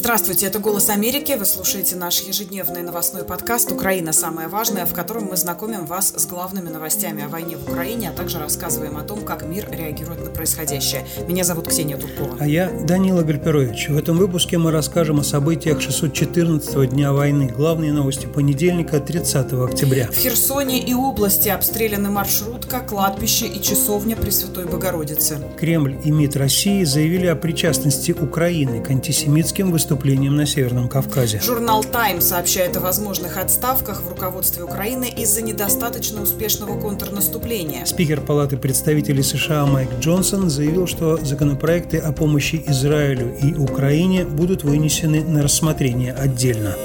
Здравствуйте, это «Голос Америки». Вы слушаете наш ежедневный новостной подкаст «Украина. Самое важное», в котором мы знакомим вас с главными новостями о войне в Украине, а также рассказываем о том, как мир реагирует на происходящее. Меня зовут Ксения Туркова. А я Данила Гальперович. В этом выпуске мы расскажем о событиях 614-го дня войны. Главные новости понедельника, 30 октября. В Херсоне и области обстреляны маршрутка, кладбище и часовня Пресвятой Богородицы. Кремль и МИД России заявили о причастности Украины к антисемитским выступлением на Северном Кавказе. Журнал «Тайм» сообщает о возможных отставках в руководстве Украины из-за недостаточно успешного контрнаступления. Спикер Палаты представителей США Майк Джонсон заявил, что законопроекты о помощи Израилю и Украине будут вынесены на рассмотрение отдельно.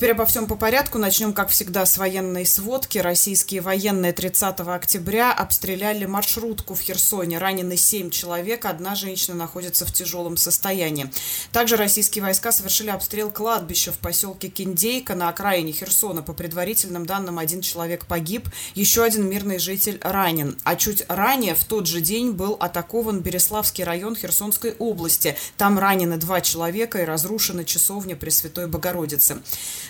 Теперь обо всем по порядку. Начнем, как всегда, с военной сводки. Российские военные 30 октября обстреляли маршрутку в Херсоне. Ранены 7 человек, одна женщина находится в тяжелом состоянии. Также российские войска совершили обстрел кладбища в поселке Киндейка на окраине Херсона. По предварительным данным, один человек погиб, еще один мирный житель ранен. А чуть ранее, в тот же день, был атакован Береславский район Херсонской области. Там ранены два человека и разрушена часовня Пресвятой Богородицы.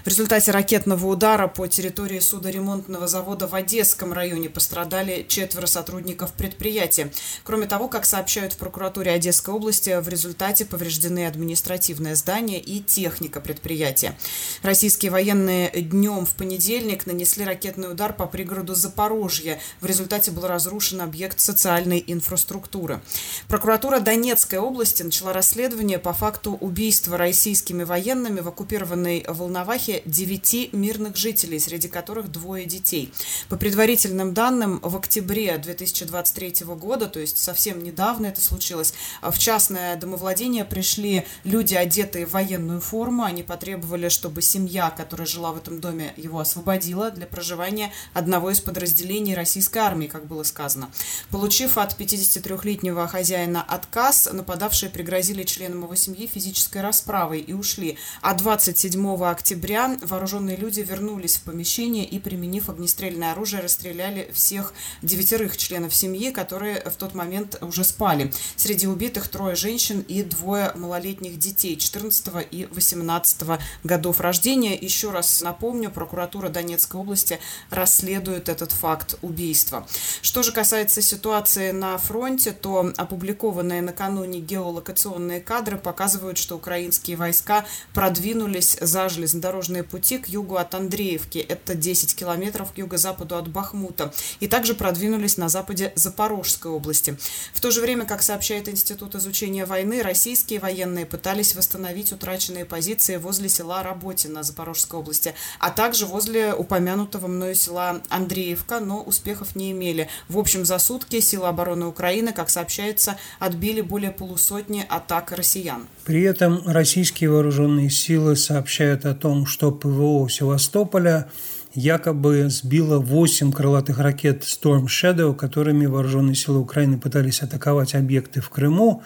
В результате ракетного удара по территории судоремонтного завода в Одесском районе пострадали четверо сотрудников предприятия. Кроме того, как сообщают в прокуратуре Одесской области, в результате повреждены административное здание и техника предприятия. Российские военные днем в понедельник нанесли ракетный удар по пригороду Запорожья. В результате был разрушен объект социальной инфраструктуры. Прокуратура Донецкой области начала расследование по факту убийства российскими военными в оккупированной Волновахе Карабахе 9 мирных жителей, среди которых двое детей. По предварительным данным, в октябре 2023 года, то есть совсем недавно это случилось, в частное домовладение пришли люди, одетые в военную форму. Они потребовали, чтобы семья, которая жила в этом доме, его освободила для проживания одного из подразделений российской армии, как было сказано. Получив от 53-летнего хозяина отказ, нападавшие пригрозили членам его семьи физической расправой и ушли. А 27 октября октября вооруженные люди вернулись в помещение и, применив огнестрельное оружие, расстреляли всех девятерых членов семьи, которые в тот момент уже спали. Среди убитых трое женщин и двое малолетних детей 14 и 18 годов рождения. Еще раз напомню, прокуратура Донецкой области расследует этот факт убийства. Что же касается ситуации на фронте, то опубликованные накануне геолокационные кадры показывают, что украинские войска продвинулись за железнодорожной железнодорожные пути к югу от Андреевки, это 10 километров к юго-западу от Бахмута, и также продвинулись на западе Запорожской области. В то же время, как сообщает Институт изучения войны, российские военные пытались восстановить утраченные позиции возле села Работино Запорожской области, а также возле упомянутого мною села Андреевка, но успехов не имели. В общем, за сутки силы обороны Украины, как сообщается, отбили более полусотни атак россиян. При этом российские вооруженные силы сообщают о том, что ПВО Севастополя якобы сбило 8 крылатых ракет Storm Shadow, которыми вооруженные силы Украины пытались атаковать объекты в Крыму.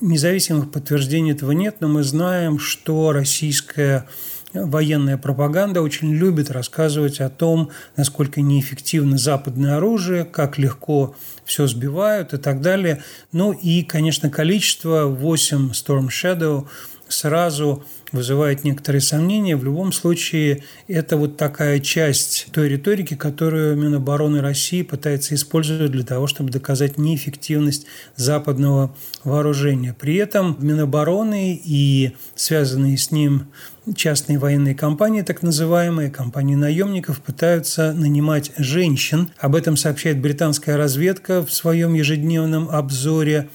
Независимых подтверждений этого нет, но мы знаем, что российская военная пропаганда очень любит рассказывать о том, насколько неэффективно западное оружие, как легко все сбивают и так далее. Ну и, конечно, количество 8 Storm Shadow сразу вызывает некоторые сомнения. В любом случае, это вот такая часть той риторики, которую Минобороны России пытается использовать для того, чтобы доказать неэффективность западного вооружения. При этом Минобороны и связанные с ним частные военные компании, так называемые компании наемников, пытаются нанимать женщин. Об этом сообщает британская разведка в своем ежедневном обзоре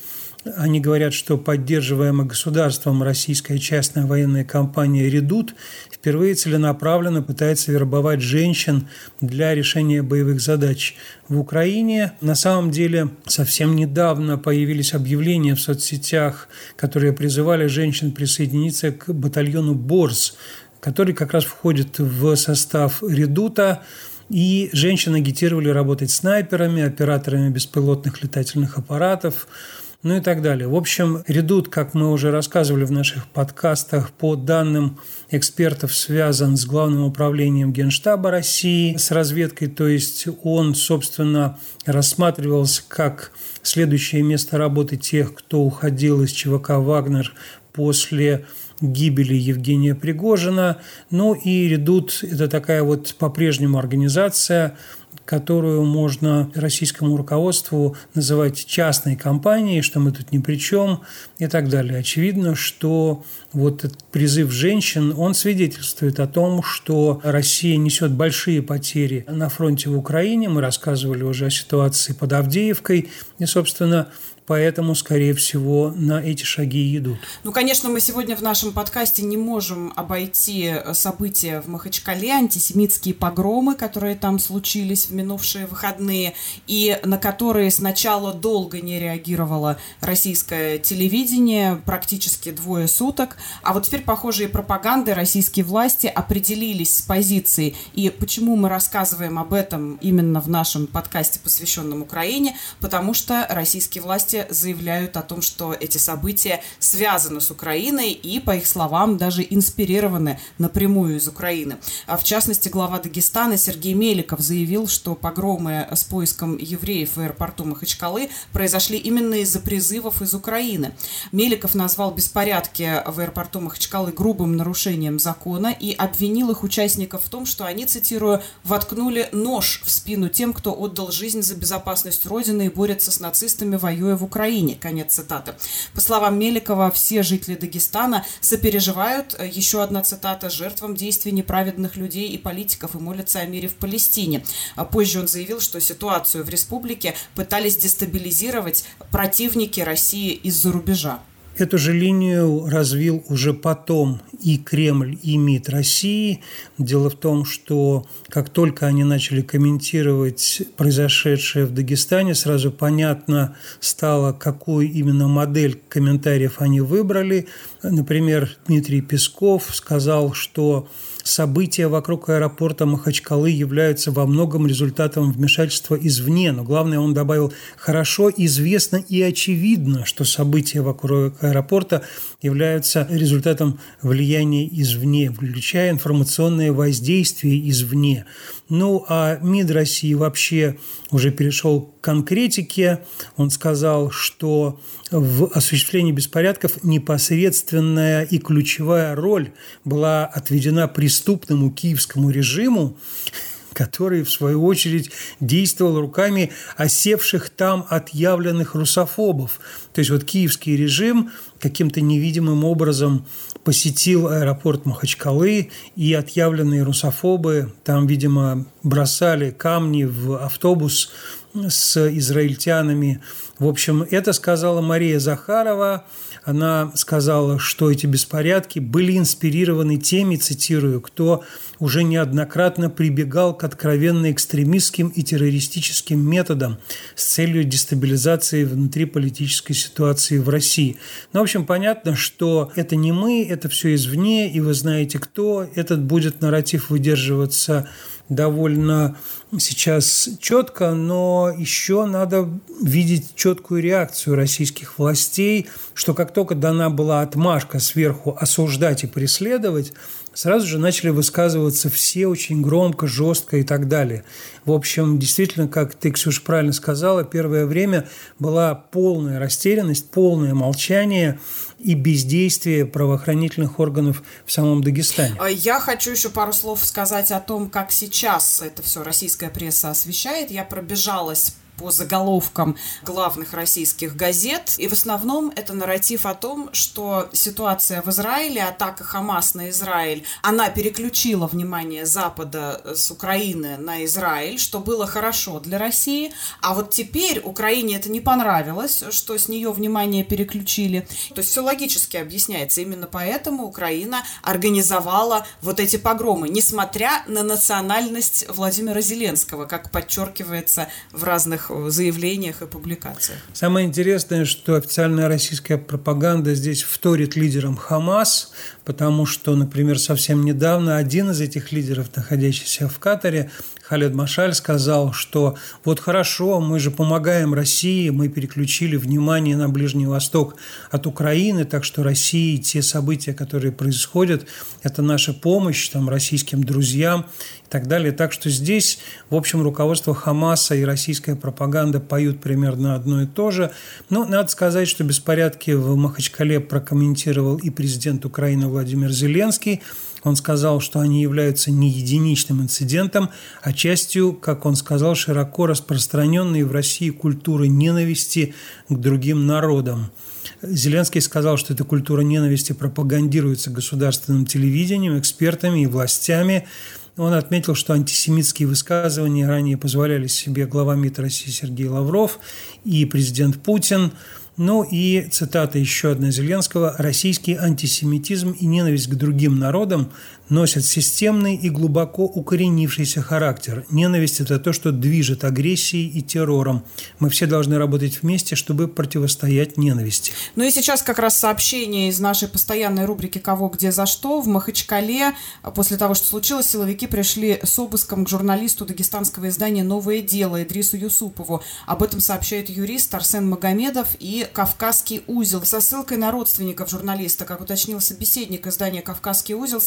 они говорят, что поддерживаемая государством российская частная военная компания «Редут» впервые целенаправленно пытается вербовать женщин для решения боевых задач в Украине. На самом деле, совсем недавно появились объявления в соцсетях, которые призывали женщин присоединиться к батальону «Борс», который как раз входит в состав «Редута». И женщины агитировали работать снайперами, операторами беспилотных летательных аппаратов, ну и так далее. В общем, редут, как мы уже рассказывали в наших подкастах, по данным экспертов связан с Главным управлением Генштаба России, с разведкой, то есть он, собственно, рассматривался как следующее место работы тех, кто уходил из ЧВК «Вагнер» после гибели Евгения Пригожина. Ну и «Редут» – это такая вот по-прежнему организация, которую можно российскому руководству называть частной компанией, что мы тут ни при чем и так далее. Очевидно, что вот этот призыв женщин, он свидетельствует о том, что Россия несет большие потери на фронте в Украине. Мы рассказывали уже о ситуации под Авдеевкой. И, собственно, поэтому, скорее всего, на эти шаги идут. Ну, конечно, мы сегодня в нашем подкасте не можем обойти события в Махачкале, антисемитские погромы, которые там случились в минувшие выходные, и на которые сначала долго не реагировало российское телевидение, практически двое суток, а вот теперь, похоже, и пропаганды российские власти определились с позицией. И почему мы рассказываем об этом именно в нашем подкасте, посвященном Украине? Потому что российские власти власти заявляют о том, что эти события связаны с Украиной и, по их словам, даже инспирированы напрямую из Украины. А в частности, глава Дагестана Сергей Меликов заявил, что погромы с поиском евреев в аэропорту Махачкалы произошли именно из-за призывов из Украины. Меликов назвал беспорядки в аэропорту Махачкалы грубым нарушением закона и обвинил их участников в том, что они, цитирую, «воткнули нож в спину тем, кто отдал жизнь за безопасность Родины и борется с нацистами, воюя в Украине. Конец цитаты. По словам Меликова, все жители Дагестана сопереживают, э, еще одна цитата, жертвам действий неправедных людей и политиков и молятся о мире в Палестине. А позже он заявил, что ситуацию в республике пытались дестабилизировать противники России из-за рубежа. Эту же линию развил уже потом и Кремль, и МИД России. Дело в том, что как только они начали комментировать произошедшее в Дагестане, сразу понятно стало, какую именно модель комментариев они выбрали. Например, Дмитрий Песков сказал, что события вокруг аэропорта Махачкалы являются во многом результатом вмешательства извне. Но главное, он добавил, хорошо известно и очевидно, что события вокруг аэропорта являются результатом влияния извне, включая информационное воздействие извне. Ну, а МИД России вообще уже перешел к конкретике. Он сказал, что в осуществлении беспорядков непосредственная и ключевая роль была отведена преступному киевскому режиму, который, в свою очередь, действовал руками осевших там отъявленных русофобов. То есть вот киевский режим каким-то невидимым образом посетил аэропорт Махачкалы, и отъявленные русофобы там, видимо, бросали камни в автобус с израильтянами. В общем, это сказала Мария Захарова. Она сказала, что эти беспорядки были инспирированы теми, цитирую, кто уже неоднократно прибегал к откровенно экстремистским и террористическим методам с целью дестабилизации внутриполитической ситуации в России. Ну, в общем, понятно, что это не мы, это все извне, и вы знаете кто. Этот будет нарратив выдерживаться довольно сейчас четко, но еще надо видеть четкую реакцию российских властей, что как только дана была отмашка сверху осуждать и преследовать, сразу же начали высказываться все очень громко, жестко и так далее. В общем, действительно, как ты, Ксюша, правильно сказала, первое время была полная растерянность, полное молчание и бездействие правоохранительных органов в самом Дагестане. А я хочу еще пару слов сказать о том, как сейчас это все российская пресса освещает. Я пробежалась по заголовкам главных российских газет. И в основном это нарратив о том, что ситуация в Израиле, атака Хамас на Израиль, она переключила внимание Запада с Украины на Израиль, что было хорошо для России. А вот теперь Украине это не понравилось, что с нее внимание переключили. То есть все логически объясняется. Именно поэтому Украина организовала вот эти погромы, несмотря на национальность Владимира Зеленского, как подчеркивается в разных разных заявлениях и публикациях. Самое интересное, что официальная российская пропаганда здесь вторит лидерам Хамас, потому что, например, совсем недавно один из этих лидеров, находящийся в Катаре, Халед Машаль сказал, что вот хорошо, мы же помогаем России, мы переключили внимание на Ближний Восток от Украины, так что России те события, которые происходят, это наша помощь там, российским друзьям и так далее. Так что здесь, в общем, руководство Хамаса и российская пропаганда поют примерно одно и то же. Но надо сказать, что беспорядки в Махачкале прокомментировал и президент Украины Владимир Зеленский. Он сказал, что они являются не единичным инцидентом, а частью, как он сказал, широко распространенной в России культуры ненависти к другим народам. Зеленский сказал, что эта культура ненависти пропагандируется государственным телевидением, экспертами и властями. Он отметил, что антисемитские высказывания ранее позволяли себе глава МИД России Сергей Лавров и президент Путин – ну и цитата еще одна Зеленского. «Российский антисемитизм и ненависть к другим народам носят системный и глубоко укоренившийся характер. Ненависть – это то, что движет агрессией и террором. Мы все должны работать вместе, чтобы противостоять ненависти». Ну и сейчас как раз сообщение из нашей постоянной рубрики «Кого, где, за что». В Махачкале после того, что случилось, силовики пришли с обыском к журналисту дагестанского издания «Новое дело» Идрису Юсупову. Об этом сообщает юрист Арсен Магомедов и «Кавказский узел» со ссылкой на родственников журналиста. Как уточнил собеседник издания «Кавказский узел»,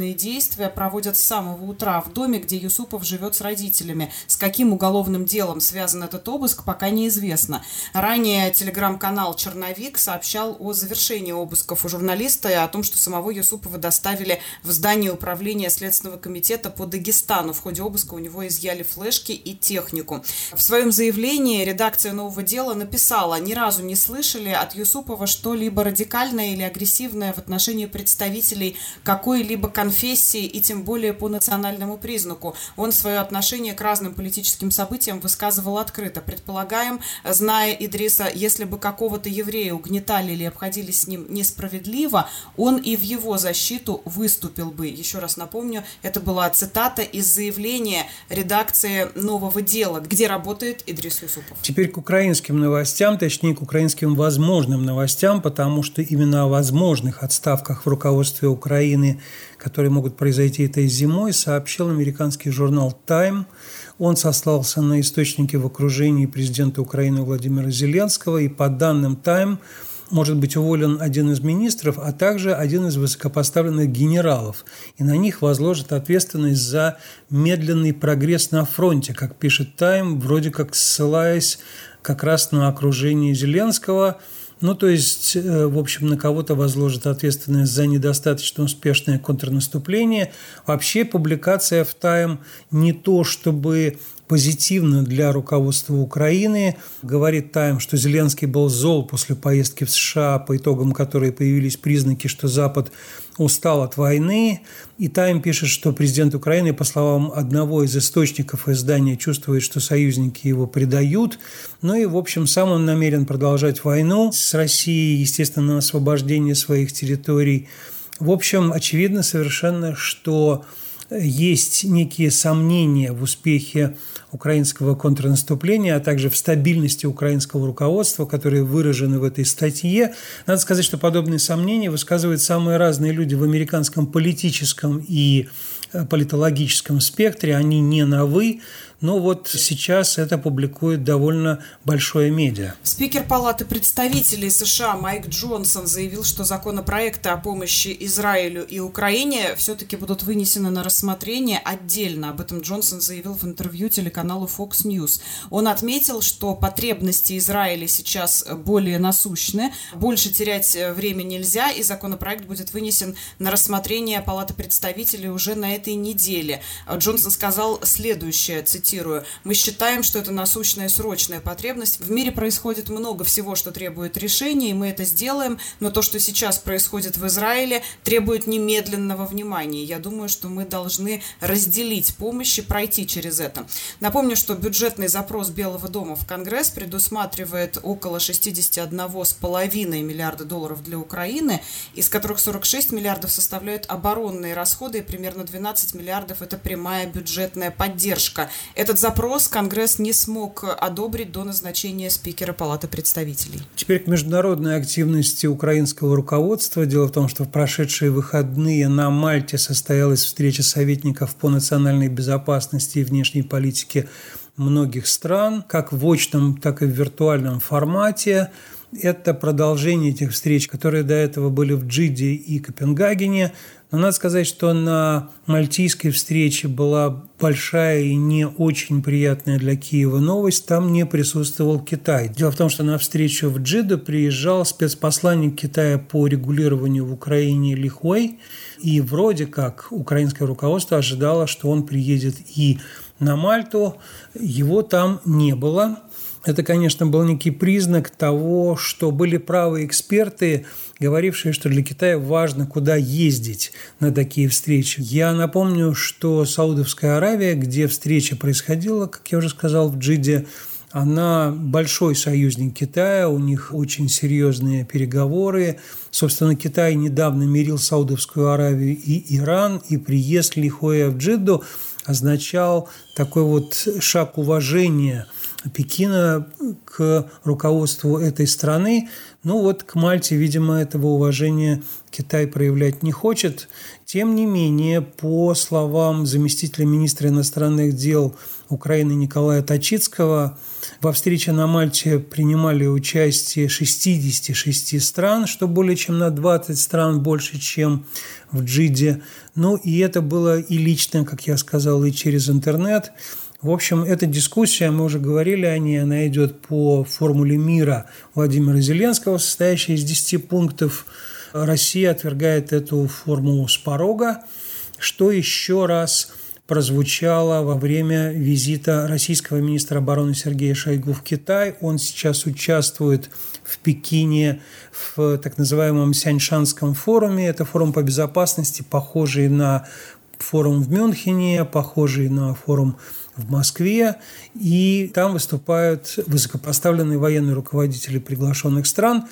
следственные действия проводят с самого утра в доме, где Юсупов живет с родителями. С каким уголовным делом связан этот обыск, пока неизвестно. Ранее телеграм-канал «Черновик» сообщал о завершении обысков у журналиста и о том, что самого Юсупова доставили в здание управления Следственного комитета по Дагестану. В ходе обыска у него изъяли флешки и технику. В своем заявлении редакция «Нового дела» написала, ни разу не слышали от Юсупова что-либо радикальное или агрессивное в отношении представителей какой-либо конфессии и тем более по национальному признаку. Он свое отношение к разным политическим событиям высказывал открыто. Предполагаем, зная Идриса, если бы какого-то еврея угнетали или обходились с ним несправедливо, он и в его защиту выступил бы. Еще раз напомню, это была цитата из заявления редакции «Нового дела», где работает Идрис Юсупов. Теперь к украинским новостям, точнее к украинским возможным новостям, потому что именно о возможных отставках в руководстве Украины, которые могут произойти этой зимой, сообщил американский журнал «Тайм». Он сослался на источники в окружении президента Украины Владимира Зеленского, и по данным «Тайм», может быть уволен один из министров, а также один из высокопоставленных генералов. И на них возложат ответственность за медленный прогресс на фронте, как пишет «Тайм», вроде как ссылаясь как раз на окружение Зеленского. Ну, то есть, э, в общем, на кого-то возложат ответственность за недостаточно успешное контрнаступление. Вообще публикация в «Тайм» не то, чтобы позитивно для руководства Украины. Говорит Тайм, что Зеленский был зол после поездки в США, по итогам которой появились признаки, что Запад устал от войны. И Тайм пишет, что президент Украины, по словам одного из источников издания, чувствует, что союзники его предают. Ну и, в общем, сам он намерен продолжать войну с Россией, естественно, на освобождение своих территорий. В общем, очевидно совершенно, что есть некие сомнения в успехе украинского контрнаступления, а также в стабильности украинского руководства, которые выражены в этой статье. Надо сказать, что подобные сомнения высказывают самые разные люди в американском политическом и политологическом спектре. Они не новы, но вот сейчас это публикует довольно большое медиа. Спикер Палаты представителей США Майк Джонсон заявил, что законопроекты о помощи Израилю и Украине все-таки будут вынесены на рассмотрение отдельно. Об этом Джонсон заявил в интервью телеканалу Fox News. Он отметил, что потребности Израиля сейчас более насущны, больше терять время нельзя, и законопроект будет вынесен на рассмотрение Палаты представителей уже на этой неделе. Джонсон сказал следующее, цитирую, цитирую, «Мы считаем, что это насущная срочная потребность. В мире происходит много всего, что требует решения, и мы это сделаем, но то, что сейчас происходит в Израиле, требует немедленного внимания. Я думаю, что мы должны разделить помощь и пройти через это». Напомню, что бюджетный запрос Белого дома в Конгресс предусматривает около 61,5 миллиарда долларов для Украины, из которых 46 миллиардов составляют оборонные расходы, и примерно 12 миллиардов – это прямая бюджетная поддержка. Этот запрос Конгресс не смог одобрить до назначения спикера Палаты представителей. Теперь к международной активности украинского руководства. Дело в том, что в прошедшие выходные на Мальте состоялась встреча советников по национальной безопасности и внешней политике многих стран, как в очном, так и в виртуальном формате. Это продолжение этих встреч, которые до этого были в Джиде и Копенгагене. Но надо сказать, что на мальтийской встрече была большая и не очень приятная для Киева новость. Там не присутствовал Китай. Дело в том, что на встречу в Джиду приезжал спецпосланник Китая по регулированию в Украине Лихуэй. И вроде как украинское руководство ожидало, что он приедет и на Мальту. Его там не было. Это, конечно, был некий признак того, что были правы эксперты, говорившие, что для Китая важно, куда ездить на такие встречи. Я напомню, что Саудовская Аравия, где встреча происходила, как я уже сказал, в Джиде, она большой союзник Китая, у них очень серьезные переговоры. Собственно, Китай недавно мирил Саудовскую Аравию и Иран, и приезд Лихоя в Джидду означал такой вот шаг уважения – Пекина к руководству этой страны. Ну вот к Мальте, видимо, этого уважения Китай проявлять не хочет. Тем не менее, по словам заместителя министра иностранных дел Украины Николая Точицкого, во встрече на Мальте принимали участие 66 стран, что более чем на 20 стран больше, чем в Джиде. Ну и это было и лично, как я сказал, и через интернет – в общем, эта дискуссия, мы уже говорили о ней, она идет по формуле мира Владимира Зеленского, состоящей из 10 пунктов. Россия отвергает эту формулу с порога, что еще раз прозвучало во время визита российского министра обороны Сергея Шойгу в Китай. Он сейчас участвует в Пекине в так называемом Сяньшанском форуме. Это форум по безопасности, похожий на форум в Мюнхене, похожий на форум в Москве, и там выступают высокопоставленные военные руководители приглашенных стран.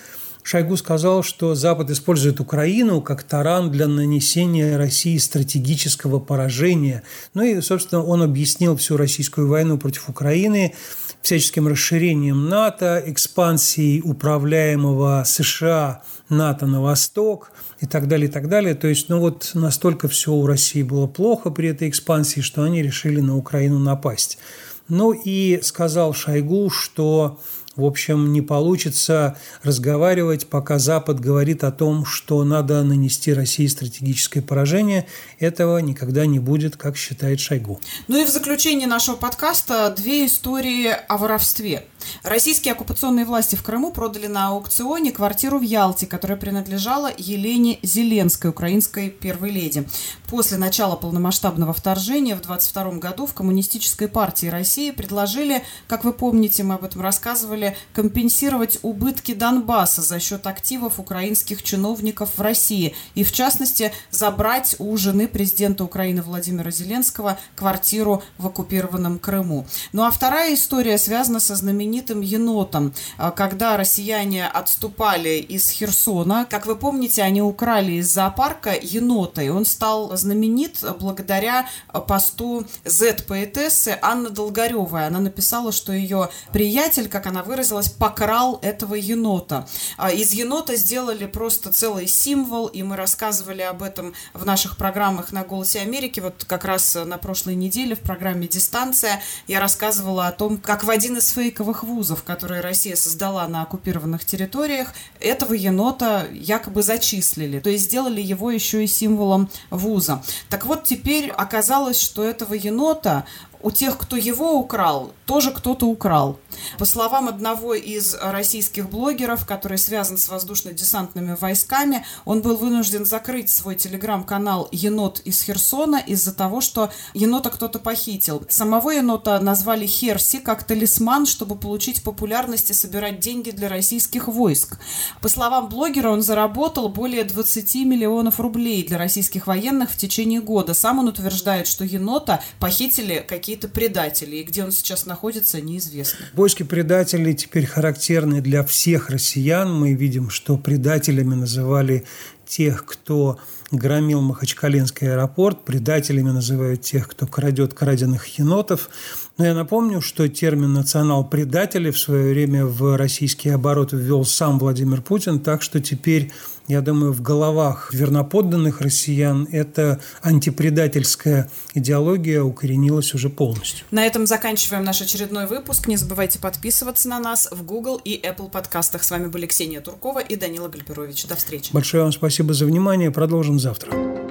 Шойгу сказал, что Запад использует Украину как таран для нанесения России стратегического поражения. Ну и, собственно, он объяснил всю российскую войну против Украины всяческим расширением НАТО, экспансией управляемого США НАТО на восток и так далее, и так далее. То есть, ну вот настолько все у России было плохо при этой экспансии, что они решили на Украину напасть. Ну и сказал Шойгу, что в общем, не получится разговаривать, пока Запад говорит о том, что надо нанести России стратегическое поражение. Этого никогда не будет, как считает Шойгу. Ну и в заключение нашего подкаста две истории о воровстве. Российские оккупационные власти в Крыму продали на аукционе квартиру в Ялте, которая принадлежала Елене Зеленской, украинской первой леди. После начала полномасштабного вторжения в 22 году в Коммунистической партии России предложили, как вы помните, мы об этом рассказывали, компенсировать убытки Донбасса за счет активов украинских чиновников в России и, в частности, забрать у жены президента Украины Владимира Зеленского квартиру в оккупированном Крыму. Ну а вторая история связана со знаменитым енотом. А, когда россияне отступали из Херсона, как вы помните, они украли из зоопарка енота, и он стал знаменит благодаря посту Z-поэтессы Анны Долгоревой. Она написала, что ее приятель, как она выразилась, покрал этого енота. А, из енота сделали просто целый символ, и мы рассказывали об этом в наших программах на «Голосе Америки». Вот как раз на прошлой неделе в программе «Дистанция» я рассказывала о том, как в один из фейковых вузов, которые Россия создала на оккупированных территориях, этого енота якобы зачислили. То есть сделали его еще и символом вуза. Так вот, теперь оказалось, что этого енота у тех, кто его украл, тоже кто-то украл. По словам одного из российских блогеров, который связан с воздушно-десантными войсками, он был вынужден закрыть свой телеграм-канал «Енот из Херсона» из-за того, что енота кто-то похитил. Самого енота назвали Херси как талисман, чтобы получить популярность и собирать деньги для российских войск. По словам блогера, он заработал более 20 миллионов рублей для российских военных в течение года. Сам он утверждает, что енота похитили какие-то предатели, и где он сейчас находится, неизвестно. Поиски предателей теперь характерны для всех россиян. Мы видим, что предателями называли тех, кто громил Махачкалинский аэропорт, предателями называют тех, кто крадет краденных енотов. Но я напомню, что термин «национал-предатели» в свое время в российский оборот ввел сам Владимир Путин, так что теперь я думаю, в головах верноподданных россиян эта антипредательская идеология укоренилась уже полностью. На этом заканчиваем наш очередной выпуск. Не забывайте подписываться на нас в Google и Apple подкастах. С вами были Ксения Туркова и Данила Гальперович. До встречи. Большое вам спасибо за внимание. Продолжим завтра.